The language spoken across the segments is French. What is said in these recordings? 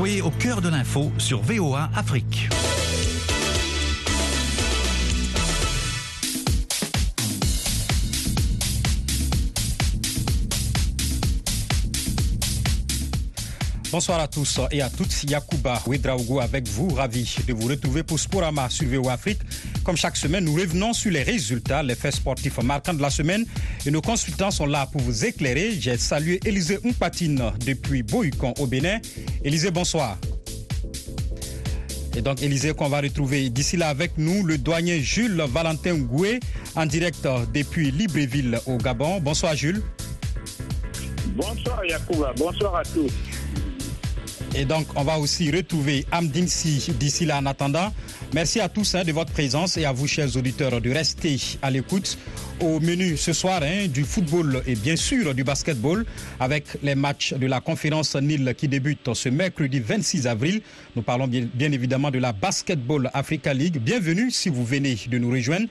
Soyez au cœur de l'info sur VOA Afrique. Bonsoir à tous et à toutes. Yacouba Ouedraogo avec vous, ravi de vous retrouver pour Sporama sur VO Afrique. Comme chaque semaine, nous revenons sur les résultats, les faits sportifs marquants de la semaine et nos consultants sont là pour vous éclairer. J'ai salué Élisée Mpatine depuis Bohucan au Bénin. Élisée, bonsoir. Et donc, Élisée, qu'on va retrouver d'ici là avec nous, le douanier Jules Valentin Goué, en direct depuis Libreville au Gabon. Bonsoir, Jules. Bonsoir, Yacouba. Bonsoir à tous. Et donc, on va aussi retrouver Amdinsi d'ici là en attendant. Merci à tous hein, de votre présence et à vous, chers auditeurs, de rester à l'écoute. Au menu ce soir, hein, du football et bien sûr du basketball avec les matchs de la conférence Nil qui débute ce mercredi 26 avril. Nous parlons bien évidemment de la Basketball Africa League. Bienvenue si vous venez de nous rejoindre.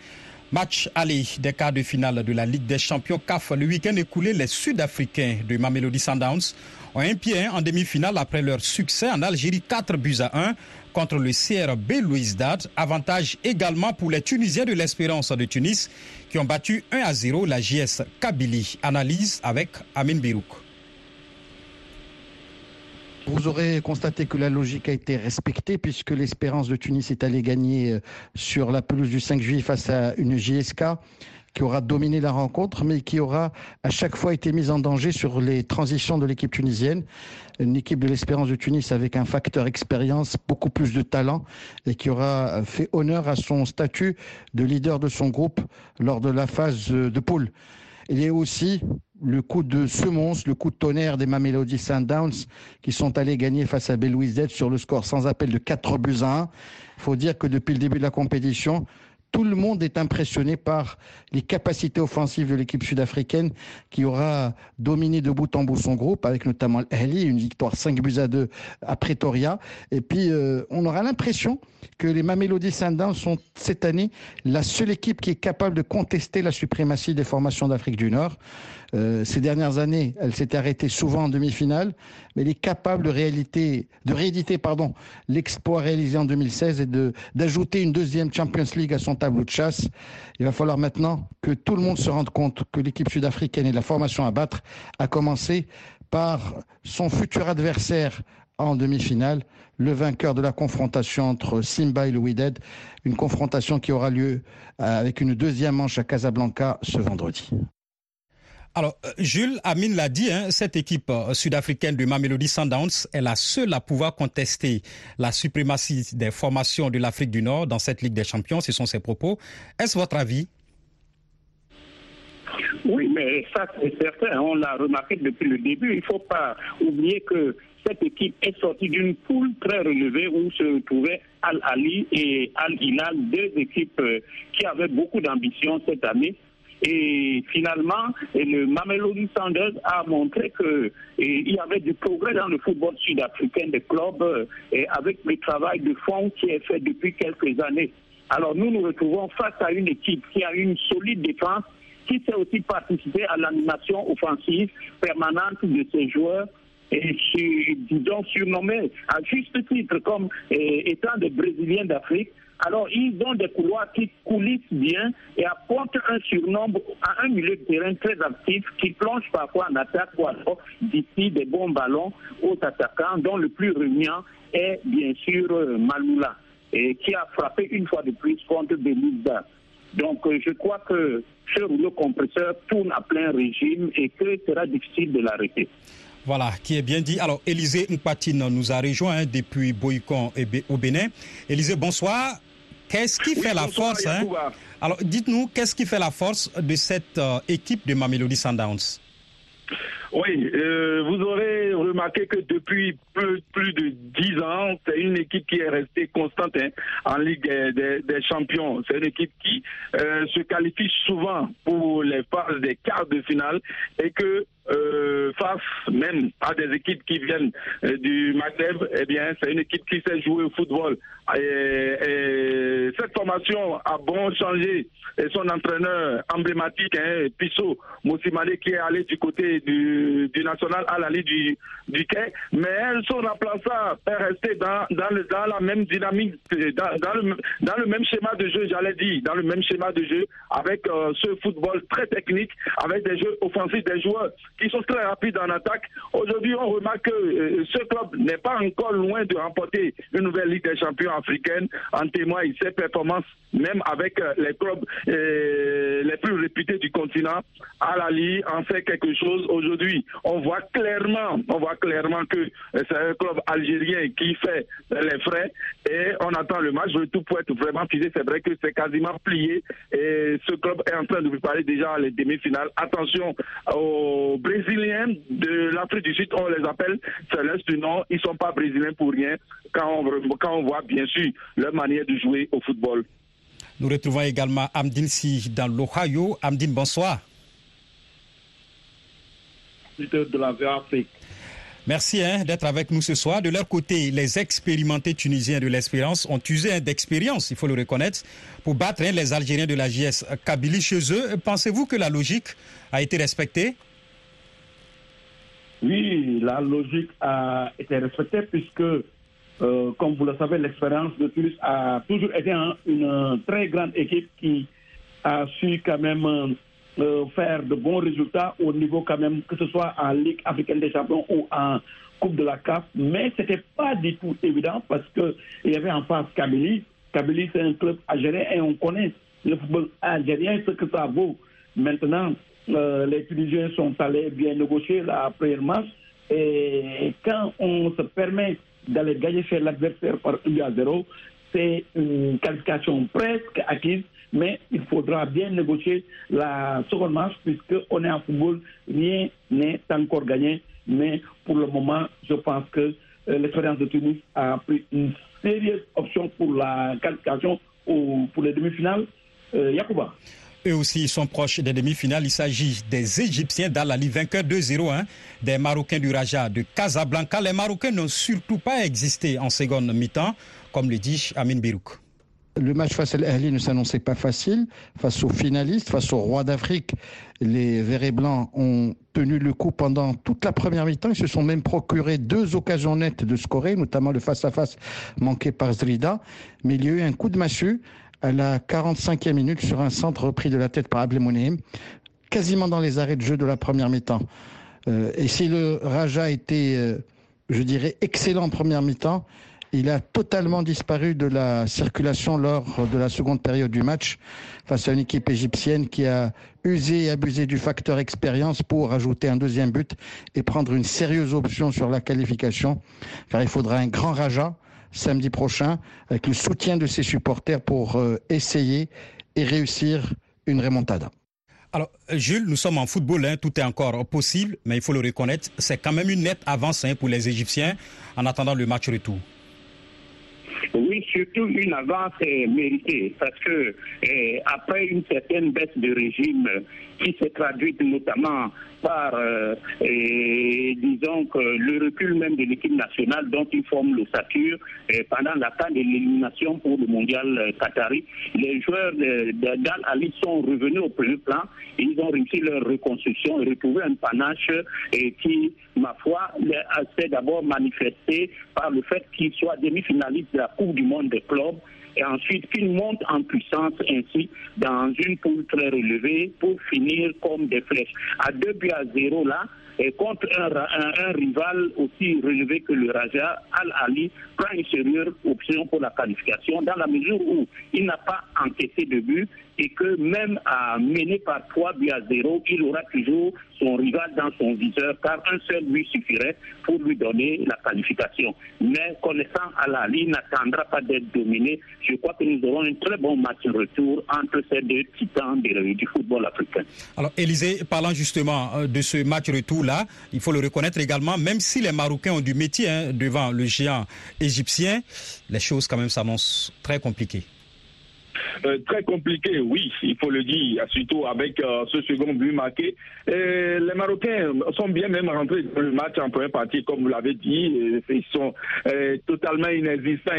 Match aller des quarts de finale de la Ligue des champions CAF. Le week-end écoulé, les Sud-Africains de Mamelody Sundowns ont un pied en demi-finale après leur succès en Algérie 4 buts à 1 contre le CRB Louisdad. Avantage également pour les Tunisiens de l'Espérance de Tunis qui ont battu 1 à 0 la JS Kabylie. Analyse avec Amin Birouk. Vous aurez constaté que la logique a été respectée puisque l'Espérance de Tunis est allée gagner sur la pelouse du 5 juillet face à une JSK qui aura dominé la rencontre, mais qui aura à chaque fois été mise en danger sur les transitions de l'équipe tunisienne. Une équipe de l'Espérance de Tunis avec un facteur expérience, beaucoup plus de talent, et qui aura fait honneur à son statut de leader de son groupe lors de la phase de poule. Il a aussi le coup de semonce, le coup de tonnerre des Mamelody Sundowns qui sont allés gagner face à Belouizdad sur le score sans appel de 4 buts à 1. Il faut dire que depuis le début de la compétition, tout le monde est impressionné par les capacités offensives de l'équipe sud-africaine qui aura dominé de bout en bout son groupe, avec notamment l'Ahli, une victoire 5 buts à 2 à Pretoria. Et puis, euh, on aura l'impression que les Mamelody Sundowns sont cette année la seule équipe qui est capable de contester la suprématie des formations d'Afrique du Nord. Euh, ces dernières années, elle s'était arrêtée souvent en demi-finale, mais elle est capable de, de rééditer l'exploit réalisé en 2016 et d'ajouter une deuxième Champions League à son tableau de chasse. Il va falloir maintenant que tout le monde se rende compte que l'équipe sud-africaine et la formation à battre a commencé par son futur adversaire en demi-finale, le vainqueur de la confrontation entre Simba et le Wydad, une confrontation qui aura lieu avec une deuxième manche à Casablanca ce vendredi. Alors, Jules Amine l'a dit, hein, cette équipe sud-africaine de Mamelody Sundowns est la seule à pouvoir contester la suprématie des formations de l'Afrique du Nord dans cette Ligue des Champions. Ce sont ses propos. Est-ce votre avis? Oui, mais ça c'est certain. On l'a remarqué depuis le début. Il ne faut pas oublier que cette équipe est sortie d'une poule très relevée où se trouvaient Al-Ali et Al-Hilal, deux équipes qui avaient beaucoup d'ambition cette année. Et finalement, le Mamelody Sanders a montré qu'il y avait du progrès dans le football sud-africain des clubs et avec le travail de fond qui est fait depuis quelques années. Alors nous nous retrouvons face à une équipe qui a une solide défense, qui sait aussi participer à l'animation offensive permanente de ses joueurs et disons surnommés à juste titre comme étant des Brésiliens d'Afrique. Alors, ils ont des couloirs qui coulissent bien et apportent un surnombre à un milieu de terrain très actif qui plonge parfois en attaque ou alors d'ici des bons ballons aux attaquants, dont le plus régnant est bien sûr Maloula, et qui a frappé une fois de plus contre Belouda. Donc, je crois que ce rouleau compresseur tourne à plein régime et que sera difficile de l'arrêter. Voilà, qui est bien dit. Alors, Élisée Mpatine nous a rejoint hein, depuis Boycon au Bénin. Élisée, bonsoir. Qu'est-ce qui oui, fait la force hein? Alors, dites-nous, qu'est-ce qui fait la force de cette euh, équipe de Mamelody Sundowns? Oui, euh, vous aurez remarqué que depuis plus, plus de dix ans, c'est une équipe qui est restée constante hein, en Ligue des, des, des Champions. C'est une équipe qui euh, se qualifie souvent pour les phases des quarts de finale et que euh, face même à des équipes qui viennent euh, du Maghreb, eh bien, c'est une équipe qui sait jouer au football. Et, cette formation a bon changé. Et son entraîneur emblématique, hein, Pisso Moussimane, qui est allé du côté du, national à l'allée du, du quai. Mais son remplaçant est resté dans, dans, le, dans la même dynamique, dans, dans, le, dans le même schéma de jeu, j'allais dire, dans le même schéma de jeu, avec euh, ce football très technique, avec des jeux offensifs, des joueurs qui sont très rapides en attaque. Aujourd'hui, on remarque que euh, ce club n'est pas encore loin de remporter une nouvelle Ligue des champions africaine. En témoigne ses performances, même avec euh, les clubs euh, les plus réputés du continent. À la Ligue, en fait quelque chose. Aujourd'hui, on voit clairement, on voit clairement que c'est un club algérien qui fait les frais et on attend le match. Le tout pour être vraiment fusé. C'est vrai que c'est quasiment plié et ce club est en train de préparer déjà les demi-finales. Attention aux Brésiliens de l'Afrique du Sud, on les appelle Céleste du Nord. Ils sont pas brésiliens pour rien quand on, quand on voit bien sûr leur manière de jouer au football. Nous retrouvons également Amdine Si dans l'Ohio. Amdine, bonsoir. De la Merci hein, d'être avec nous ce soir. De leur côté, les expérimentés tunisiens de l'espérance ont usé d'expérience, il faut le reconnaître, pour battre hein, les Algériens de la JS Kabylie chez eux. Pensez-vous que la logique a été respectée? Oui, la logique a été respectée puisque euh, comme vous le savez, l'expérience de Tunis a toujours été une très grande équipe qui a su quand même euh, faire de bons résultats au niveau quand même, que ce soit en Ligue africaine des champions ou en Coupe de la CAF. Mais ce n'était pas du tout évident parce qu'il y avait en face Kabylie. Kabylie, c'est un club algérien et on connaît le football algérien, ce que ça vaut. Maintenant, euh, les Tunisiens sont allés bien négocier la première match. Et quand on se permet d'aller gagner chez l'adversaire par 1 à 0. C'est une qualification presque acquise, mais il faudra bien négocier la seconde match puisqu'on est en football, rien n'est encore gagné. Mais pour le moment, je pense que euh, l'expérience de Tunis a pris une sérieuse option pour la qualification ou pour les demi-finales. Euh, Yacouba. Eux aussi sont proches des demi-finales. Il s'agit des Égyptiens d'Al-Ali, vainqueurs 2-0, hein, des Marocains du Raja de Casablanca. Les Marocains n'ont surtout pas existé en seconde mi-temps, comme le dit Amin Birouk. Le match face à l'Ahli ne s'annonçait pas facile. Face aux finalistes, face au roi d'Afrique, les Verts et Blancs ont tenu le coup pendant toute la première mi-temps. Ils se sont même procuré deux occasions nettes de scorer, notamment le face-à-face manqué par Zrida. Mais il y a eu un coup de massue à la 45e minute sur un centre repris de la tête par Ablemounéem, quasiment dans les arrêts de jeu de la première mi-temps. Euh, et si le Raja était, euh, je dirais, excellent en première mi-temps, il a totalement disparu de la circulation lors de la seconde période du match face à une équipe égyptienne qui a usé et abusé du facteur expérience pour ajouter un deuxième but et prendre une sérieuse option sur la qualification, car il faudra un grand Raja samedi prochain avec le soutien de ses supporters pour euh, essayer et réussir une remontada. Alors, Jules, nous sommes en football, hein, tout est encore possible, mais il faut le reconnaître, c'est quand même une nette avance hein, pour les Égyptiens en attendant le match retour. Oui, surtout une avance méritée, parce que eh, après une certaine baisse de régime qui s'est traduite notamment par, euh, disons, que le recul même de l'équipe nationale dont ils forment l'ossature eh, pendant l'attente de l'élimination pour le mondial euh, qatari. Les joueurs d'Al Ali sont revenus au premier plan. Ils ont réussi leur reconstruction et retrouvé un panache et qui, ma foi, s'est d'abord manifesté par le fait qu'ils soient demi-finalistes de la Coupe du monde des clubs et ensuite qu'ils montent en puissance ainsi dans une poule très relevée pour finir comme des flèches. À deux buts à zéro là, et contre un, rival aussi relevé que le Raja, Al-Ali prend une sérieuse option pour la qualification dans la mesure où il n'a pas encaissé de but et que même à mener par 3 buts à 0, il aura toujours son rival dans son viseur car un seul but suffirait pour lui donner la qualification. Mais connaissant Al-Ali n'attendra pas d'être dominé. Je crois que nous aurons un très bon match retour entre ces deux titans du football africain. Alors Élisée, parlant justement euh, de ce match retour il faut le reconnaître également, même si les Marocains ont du métier hein, devant le géant égyptien, les choses quand même s'annoncent très compliquées. Très compliqué, oui, il faut le dire, surtout avec ce second but marqué. Et les Marocains sont bien même rentrés dans le match en première partie, comme vous l'avez dit. Ils sont totalement inexistants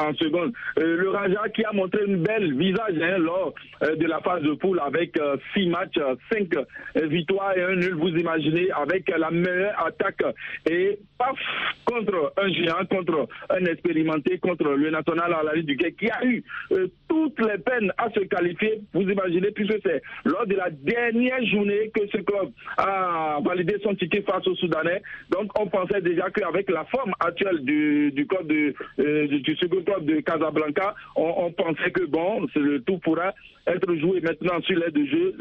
en, seconde. le Raja qui a montré une belle visage hein, lors de la phase de poule avec six matchs, cinq victoires et un nul, vous imaginez, avec la meilleure attaque et paf, contre un géant, contre un expérimenté, contre le national à la du qui a eu euh, toutes les peines à se qualifier, vous imaginez, puisque c'est. Lors de la dernière journée que ce club a validé son ticket face au Soudanais. Donc on pensait déjà qu'avec la forme actuelle du, du club euh, du second club de Casablanca, on, pensait que bon, le tout pourra être joué maintenant sur l'aide de jeu.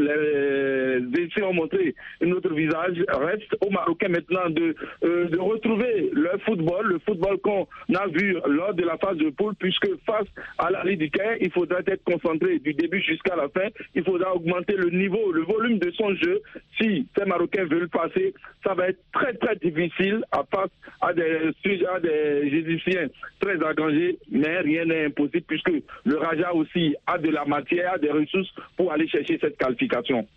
Les essais ont montré notre visage. Reste aux Marocains maintenant de, euh, de retrouver le football, le football qu'on a vu lors de la phase de poule, puisque face à la Ligue du Caire, il faudra être concentré du début jusqu'à la fin. Il faudra augmenter le niveau, le volume de son jeu. Ces Marocains veulent passer, ça va être très très difficile à face à des, à des très agrangés, mais rien n'est impossible puisque le Raja aussi a de la matière, des ressources pour aller chercher cette qualification.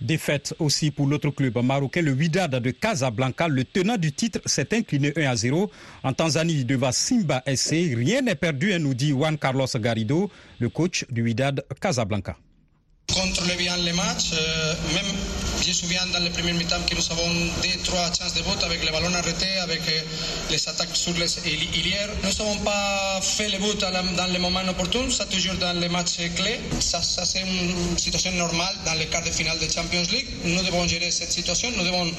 Défaite aussi pour l'autre club marocain, le Wydad de Casablanca. Le tenant du titre s'est incliné 1 à 0 en Tanzanie devant Simba SC. Rien n'est perdu, hein, nous dit Juan Carlos Garrido, le coach du Wydad Casablanca. Contrôler bien les matchs. Euh, même, je me souviens dans les premiers mi-temps que nous avons deux, trois chances de but avec les ballons arrêtés, avec euh, les attaques sur les ilières. Nous n'avons pas fait les buts dans les moments opportuns, ça toujours dans les matchs clés. Ça, c'est une situation normale dans les quarts de finale de Champions League. Nous devons gérer cette situation, nous devons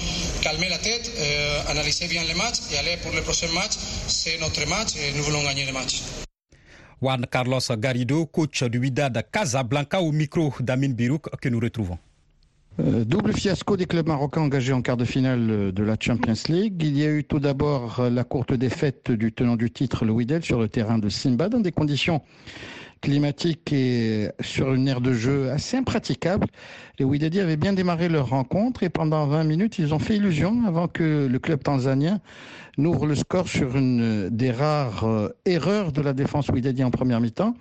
calmer la tête, euh, analyser bien les matchs et aller pour le prochain match. C'est notre match et nous voulons gagner le match. Juan Carlos Garrido, coach du Wydad Casablanca, au micro d'Amin Birouk que nous retrouvons. Euh, double fiasco des clubs marocains engagés en quart de finale euh, de la Champions League. Il y a eu tout d'abord euh, la courte défaite du tenant du titre, le Wydad, sur le terrain de Simba, dans des conditions climatique et sur une aire de jeu assez impraticable. Les Wydadi avaient bien démarré leur rencontre et pendant 20 minutes, ils ont fait illusion avant que le club tanzanien n'ouvre le score sur une des rares euh, erreurs de la défense Wydadi en première mi-temps.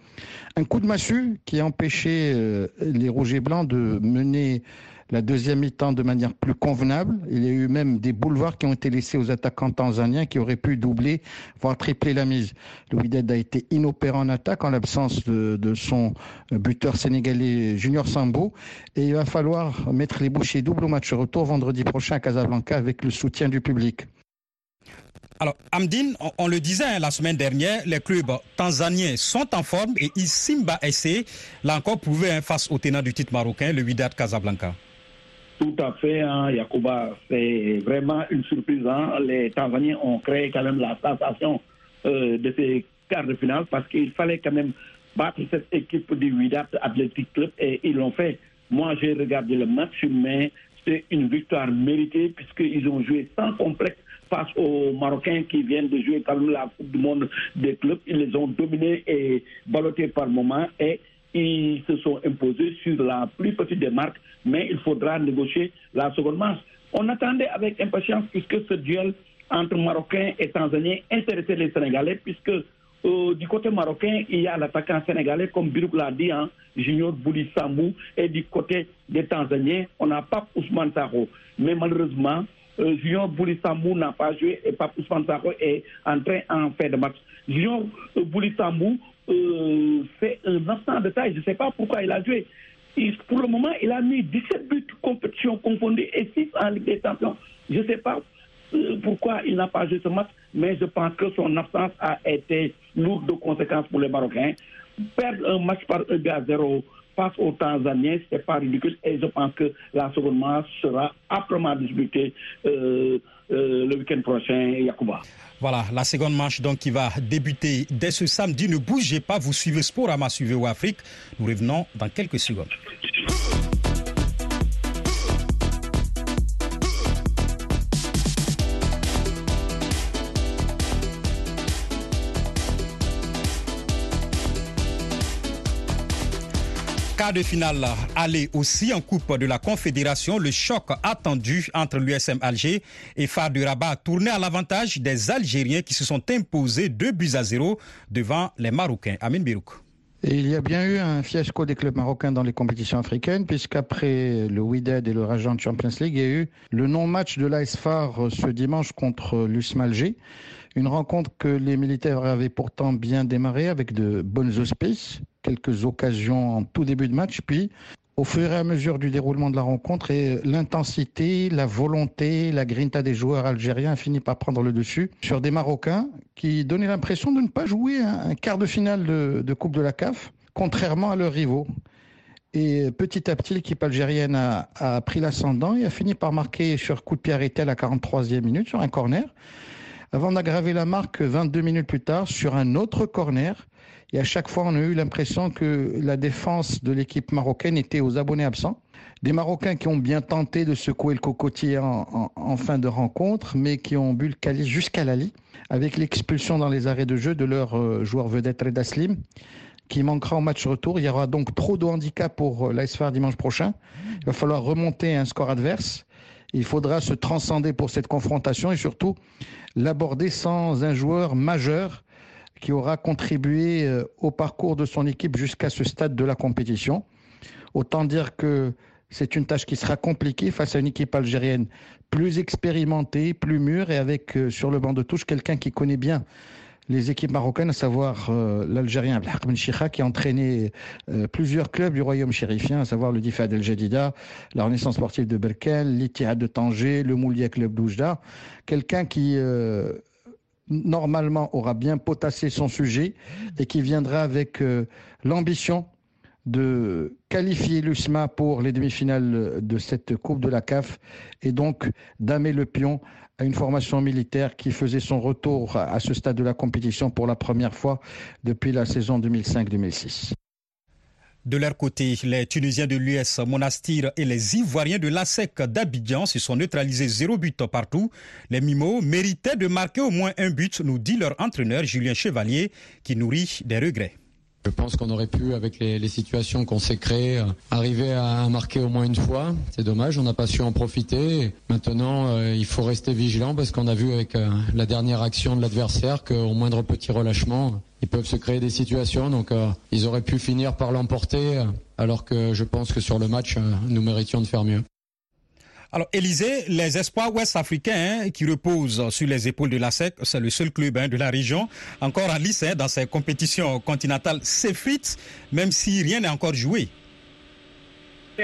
Un coup de massue qui a empêché euh, les Rouges et Blancs de mener la deuxième mi-temps de manière plus convenable. Il y a eu même des boulevards qui ont été laissés aux attaquants tanzaniens qui auraient pu doubler, voire tripler la mise. Le Wydad a été inopérant en attaque en l'absence de, son buteur sénégalais Junior Sambo. Et il va falloir mettre les bouchées doubles au match retour vendredi prochain à Casablanca avec le soutien du public. Alors, Amdine, on, le disait hein, la semaine dernière, les clubs tanzaniens sont en forme et Isimba SC l'a encore prouvé hein, face au tenant du titre marocain, le Wydad Casablanca. Tout à fait, hein, Yacouba. C'est vraiment une surprise. Hein. Les Tanzaniens ont créé quand même la sensation euh, de ces quarts de finale parce qu'il fallait quand même battre cette équipe du Widat Athletic Club et ils l'ont fait. Moi, j'ai regardé le match, mais c'est une victoire méritée puisqu'ils ont joué sans complexe face aux Marocains qui viennent de jouer quand même la Coupe du Monde des clubs. Ils les ont dominés et ballottés par moments et ils se sont imposés sur la plus petite des marques, mais il faudra négocier la seconde marche. On attendait avec impatience puisque ce duel entre Marocains et Tanzaniens intéressait les Sénégalais, puisque euh, du côté marocain, il y a l'attaquant sénégalais, comme Birouk l'a dit, hein, Junior Bouli Sambou, et du côté des Tanzaniens, on n'a pas Ousmane Taro. Mais malheureusement, euh, Junior n'a pas joué et Pape Ousmane Taro est entré en fin de match. Junior euh, Bouli Sambou euh, fait un instant de taille. Je ne sais pas pourquoi il a joué. pour le moment, il a mis 17 buts compétition confondue et 6 en Ligue des Champions. Je ne sais pas euh, pourquoi il n'a pas joué ce match, mais je pense que son absence a été lourde de conséquences pour les Marocains. Perdre un match par 1 à 0 face aux Tanzaniens, ce n'est pas ridicule et je pense que la seconde match sera âprement disputée euh, le week-end prochain, Yacouba. Voilà, la seconde manche donc qui va débuter dès ce samedi. Ne bougez pas, vous suivez Sporama, suivez Afrique. Nous revenons dans quelques secondes. De finale aller aussi en Coupe de la Confédération. Le choc attendu entre l'USM Alger et Phare de Rabat a tourné à l'avantage des Algériens qui se sont imposés deux buts à zéro devant les Marocains. Amin Birouk. Il y a bien eu un fiasco des clubs marocains dans les compétitions africaines, puisqu'après le Wydad et le Rajan Champions League, il y a eu le non-match de l'ASFAR ce dimanche contre l'USMALG. Une rencontre que les militaires avaient pourtant bien démarré avec de bonnes auspices, quelques occasions en tout début de match, puis au fur et à mesure du déroulement de la rencontre et l'intensité, la volonté, la grinta des joueurs algériens a fini par prendre le dessus sur des Marocains qui donnaient l'impression de ne pas jouer un, quart de finale de, Coupe de la CAF, contrairement à leurs rivaux. Et petit à petit, l'équipe algérienne a, pris l'ascendant et a fini par marquer sur coup de pied arrêté à la 43e minute sur un corner, avant d'aggraver la marque 22 minutes plus tard sur un autre corner et à chaque fois, on a eu l'impression que la défense de l'équipe marocaine était aux abonnés absents. Des Marocains qui ont bien tenté de secouer le cocotier en, fin de rencontre, mais qui ont bu le calice jusqu'à la lit, avec l'expulsion dans les arrêts de jeu de leur euh, joueur vedette Reda Slim, qui manquera au match retour. Il y aura donc trop de handicap pour euh, l'ASFAR dimanche prochain. Il va falloir remonter un score adverse. Il faudra se transcender pour cette confrontation et surtout l'aborder sans un joueur majeur qui aura contribué euh, au parcours de son équipe jusqu'à ce stade de la compétition. Autant dire que c'est une tâche qui sera compliquée face à une équipe algérienne plus expérimentée, plus mûre et avec euh, sur le banc de touche quelqu'un qui connaît bien les équipes marocaines, à savoir euh, l'Algérien Ben Chikha, qui a entraîné plusieurs clubs du royaume chérifien, à savoir le Difad El Jadida, la Renaissance sportive de Berkel, l'Ittihad de Tanger, le Moulia Club d'Oujda. Quelqu'un qui normalement aura bien potassé son sujet et qui viendra avec euh, l'ambition de qualifier l'USMA pour les demi-finales de cette Coupe de la CAF et donc damer le pion à une formation militaire qui faisait son retour à ce stade de la compétition pour la première fois depuis la saison 2005-2006. De leur côté, les Tunisiens de l'US Monastir et les Ivoiriens de l'ASEC d'Abidjan se sont neutralisés zéro but partout. Les Mimos méritaient de marquer au moins un but, nous dit leur entraîneur Julien Chevalier, qui nourrit des regrets. Je pense qu'on aurait pu, avec les, situations qu'on s'est créées, euh, arriver à marquer au moins une fois. C'est dommage, on n'a pas su en profiter. Maintenant, euh, il faut rester vigilant parce qu'on a vu avec euh, la dernière action de l'adversaire qu'au moindre petit relâchement, ils peuvent se créer des situations. Donc, ils auraient pu finir par l'emporter, alors que je pense que sur le match, nous méritions de faire mieux. Alors, Élysée, les espoirs ouest-africains hein, qui reposent sur les épaules de la SEC, c'est le seul club hein, de la région, encore en lice hein, dans ces compétitions continentales, s'effrite, même si rien n'est encore joué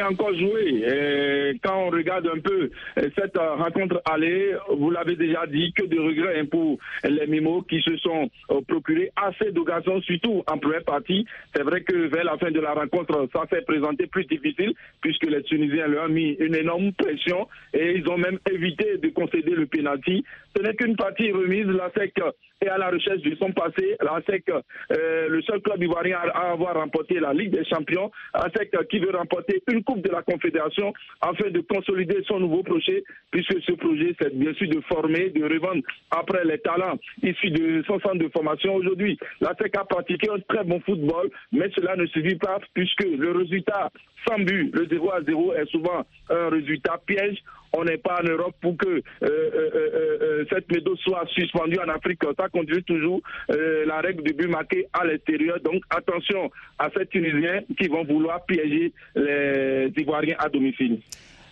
encore joué. Et quand on regarde un peu euh, cette euh, rencontre allée, vous l'avez déjà dit, que de regrets hein, pour les Mimos qui se sont euh, procurés assez d'occasions, surtout en première partie. C'est vrai que vers la fin de la rencontre, ça s'est présenté plus difficile puisque les Tunisiens leur ont mis une énorme pression et ils ont même évité de concéder le pénalty. Ce n'est qu'une partie remise. La SEC est à la recherche de son passé. La SEC, le seul club ivoirien à avoir remporté la Ligue des Champions. La SEC qui veut remporter une Coupe de la Confédération afin de consolider son nouveau projet, puisque ce projet, c'est bien sûr de former, de revendre après les talents issus de son centre de formation. Aujourd'hui, la SEC a pratiqué un très bon football, mais cela ne suffit pas puisque le résultat sans but, le 0 à 0, est souvent un résultat piège on n'est pas en Europe pour que euh, euh, euh, cette méthode soit suspendue en Afrique. Ça conduit toujours la règle du but marqué à l'extérieur. Donc attention à ces Tunisiens qui vont vouloir piéger les Ivoiriens à domicile.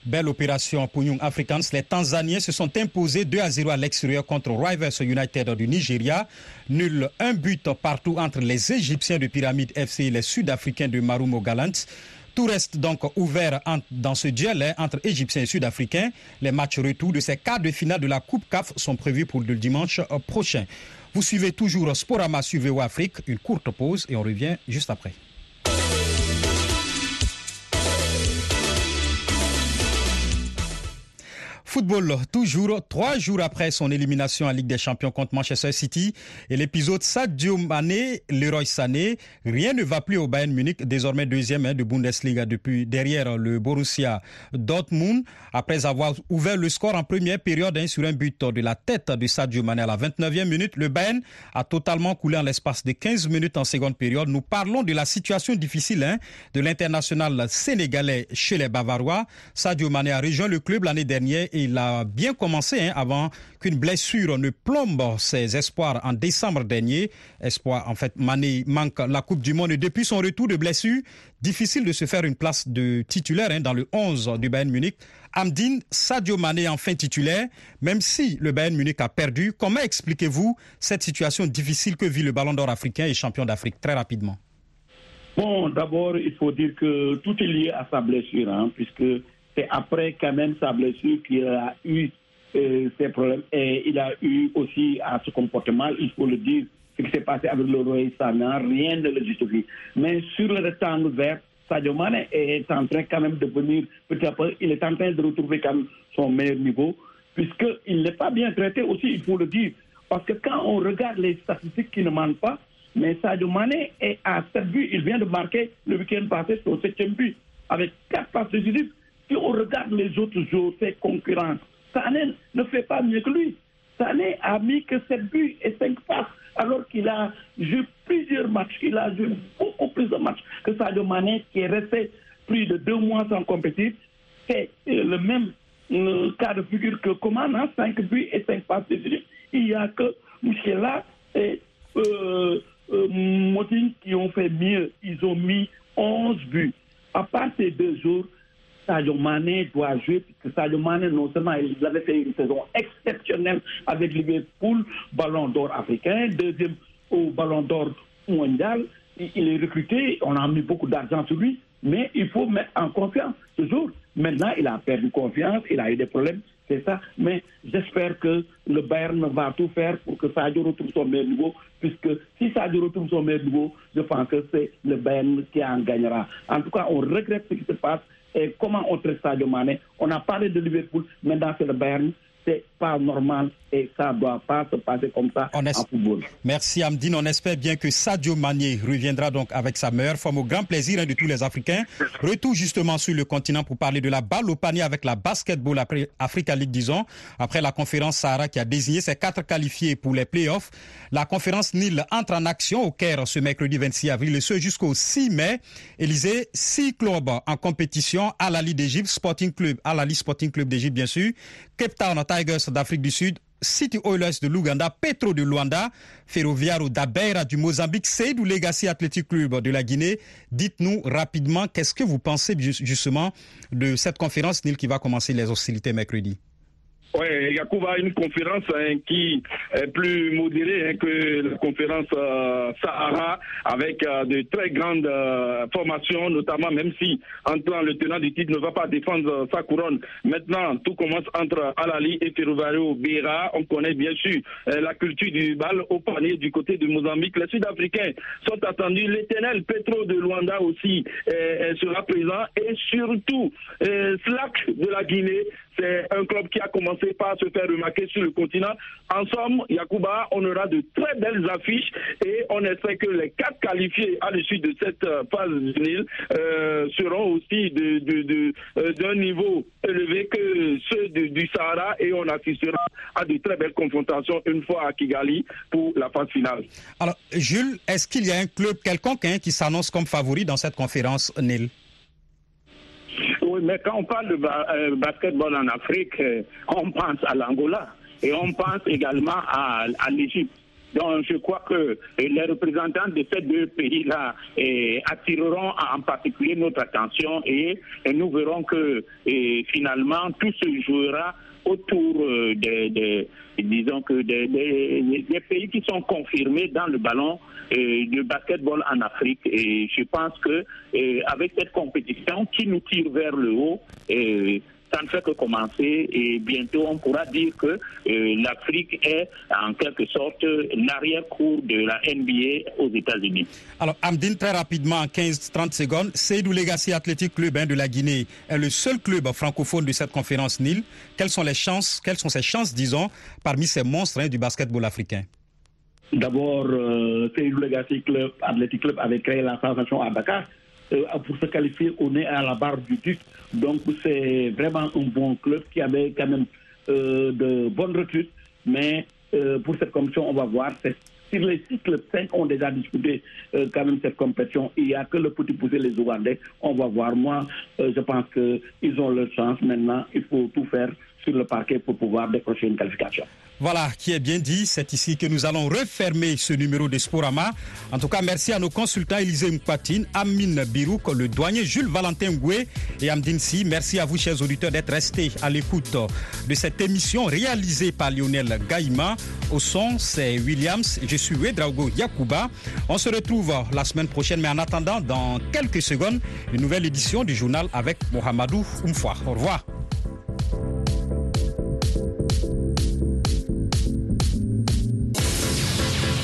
Belle opération pour Young Africans. Les Tanzaniens se sont imposés 2 à 0 à l'extérieur contre Rivers United du Nigeria. Nul un but partout entre les Égyptiens de Pyramide FC et les Sud-Africains de Marumo Gallant. Tout reste donc ouvert dans ce duel hein, entre Égyptiens et Sud-Africains. Les matchs retour de ces quarts de finale de la Coupe CAF sont prévus pour le dimanche euh, prochain. Vous suivez toujours Sporama sur Afrique. Une courte pause et on revient juste après. Football, toujours trois jours après son élimination en Ligue des Champions contre Manchester City et l'épisode Sadio Mané, Leroy Sané, rien ne va plus au Bayern Munich, désormais deuxième hein, de Bundesliga depuis derrière le Borussia Dortmund, après avoir ouvert le score en première période hein, sur un but de la tête de Sadio Mané à la 29e minute. Le Bayern a totalement coulé en l'espace de 15 minutes en seconde période. Nous parlons de la situation difficile hein, de l'international sénégalais chez les Bavarois. Sadio Mané a rejoint le club l'année dernière et il a bien commencé hein, avant qu'une blessure ne plombe ses espoirs en décembre dernier. Espoir, en fait, Mané manque la Coupe du Monde et depuis son retour de blessure, difficile de se faire une place de titulaire hein, dans le 11 du Bayern Munich. Amdine, Sadio Mané enfin titulaire, même si le Bayern Munich a perdu. Comment expliquez-vous cette situation difficile que vit le Ballon d'Or africain et champion d'Afrique Très rapidement? Bon, d'abord, il faut dire que tout est lié à sa blessure, hein, puisque c'est après quand même sa blessure qu'il a eu euh, ces problèmes. Et il a eu aussi à ce comportement, il faut le dire, ce qui s'est passé avec le Roi Sana, rien ne le justifie. Mais sur le rectangle vert, Sadio Mane est en train quand même de venir petit à petit, il est en train de retrouver quand même son meilleur niveau, puisqu'il n'est pas bien traité aussi, il faut le dire. Parce que quand on regarde les statistiques qui ne mentent pas, mais Sadio Mane est à 7 buts. Il vient de marquer le week-end passé son septième but avec 4 passes décisives. Si on regarde les autres joueurs, ses concurrents, Sané ne fait pas mieux que lui. Sané a mis que 7 buts et 5 passes alors qu'il a joué plusieurs matchs. Il a joué beaucoup plus de matchs que Sadio Mane qui est resté plus de deux mois sans compétir. C'est le même cas de figure que Coman, 5 buts et 5 passes. Il n'y a que Mouchela et euh, euh, qui ont fait mieux. Ils ont mis 11 buts. À part ces deux jours, Sadio Mane doit jouer, puisque Sadio Mane, non seulement il avait fait une saison exceptionnelle avec Liverpool, ballon d'or africain, deuxième au ballon d'or mondial. Il est recruté, on a mis beaucoup d'argent sur lui, mais il faut mettre en confiance toujours. Maintenant, il a perdu confiance, il a eu des problèmes, c'est ça. Mais j'espère que le Bayern va tout faire pour que Sadio retrouve son meilleur niveau, puisque si Sadio retrouve son meilleur niveau, je pense que c'est le Bayern qui en gagnera. En tout cas, on regrette ce qui se passe et comment on traite Sadio Mane. On a parlé de Liverpool, maintenant c'est le Bayern c'est pas normal et ça ne doit pas se passer comme ça en football. Merci Amdine. On espère bien que Sadio Mané reviendra donc avec sa meilleure forme au grand plaisir hein, de tous les Africains. Retour justement sur le continent pour parler de la balle au panier avec la Basketball Africa League, disons, après la conférence Sahara qui a désigné ses quatre qualifiés pour les playoffs. La conférence Nil entre en action au Caire ce mercredi 26 avril et ce jusqu'au 6 mai. Élysée, six clubs en compétition à la Ligue d'Égypte, Sporting Club, à la Ligue Sporting Club d'Égypte bien sûr, Cape Town Tigers d'Afrique du Sud, City Oilers de l'Ouganda, Petro de Luanda, Ferroviario d'Abeira du Mozambique, Seydou Legacy Athletic Club de la Guinée. Dites-nous rapidement, qu'est-ce que vous pensez justement de cette conférence, Nil, qui va commencer les hostilités mercredi? Oui, Yacouba a une conférence hein, qui est plus modérée hein, que la conférence euh, Sahara, avec euh, de très grandes euh, formations, notamment même si Antoine, le tenant du titre, ne va pas défendre sa couronne. Maintenant, tout commence entre Alali et Ferrovario Beira. On connaît bien sûr la culture du bal au panier du côté de Mozambique. Les Sud-Africains sont attendus. L'éternel Petro de Luanda aussi sera présent. Et surtout, Slack de la Guinée c'est un club qui a commencé par se faire remarquer sur le continent. En somme, Yacouba, on aura de très belles affiches et on espère que les quatre qualifiés à l'issue de cette euh, phase du euh, seront aussi euh, d'un niveau élevé que ceux du Sahara et on assistera à de très belles confrontations une fois à Kigali pour la phase finale. Alors, Jules, est-ce qu'il y a un club quelconque hein, qui s'annonce comme favori dans cette conférence, Nil? Oui, mais quand on parle de euh, basketball en Afrique, euh, on pense à l'Angola et on pense également à, l'Égypte. Donc, je crois que les représentants de ces deux pays-là eh, attireront en particulier notre attention et, nous verrons que eh, finalement tout se jouera autour euh, des, disons que des, pays qui sont confirmés dans le ballon euh, de basketball en Afrique. Et je pense que euh, avec cette compétition qui nous tire vers le haut, ça ne fait que commencer et bientôt on pourra dire que l'Afrique est en quelque sorte l'arrière-cour de la NBA aux États-Unis. Alors Amdine, très rapidement, en 15-30 secondes, Seydou Legacy Athletic Club hein, de la Guinée est le seul club francophone de cette conférence NIL. Quelles sont les chances, quelles sont ses chances, disons, parmi ces monstres hein, du basketball africain? D'abord, euh, Seydou Legacy Club, Athletic Club avait créé la sensation à Dakar euh, pour se qualifier, on est à la barre du duc. Donc c'est vraiment un bon club qui avait quand même euh, de bonnes recrutes, mais euh, pour cette commission, on va voir. Si les cycles 5 ont déjà disputé euh, quand même cette compétition, il n'y a que le petit poussé, les Ougandais. On va voir. Moi, euh, je pense qu'ils ont leur chance maintenant. Il faut tout faire sur le parquet pour pouvoir décrocher une qualification. Voilà, qui est bien dit. C'est ici que nous allons refermer ce numéro de Sporama. En tout cas, merci à nos consultants Élisée Mkwatine, Amine Birouk, le douanier Jules Valentin Goué et Amdine Si. Merci à vous, chers auditeurs, d'être restés à l'écoute de cette émission réalisée par Lionel Gaïma. Au son, c'est Williams. Je suis Wedraogo Yakuba. On se retrouve la semaine prochaine, mais en attendant, dans quelques secondes, une nouvelle édition du journal avec Mohamedou Oumfoua. Au revoir.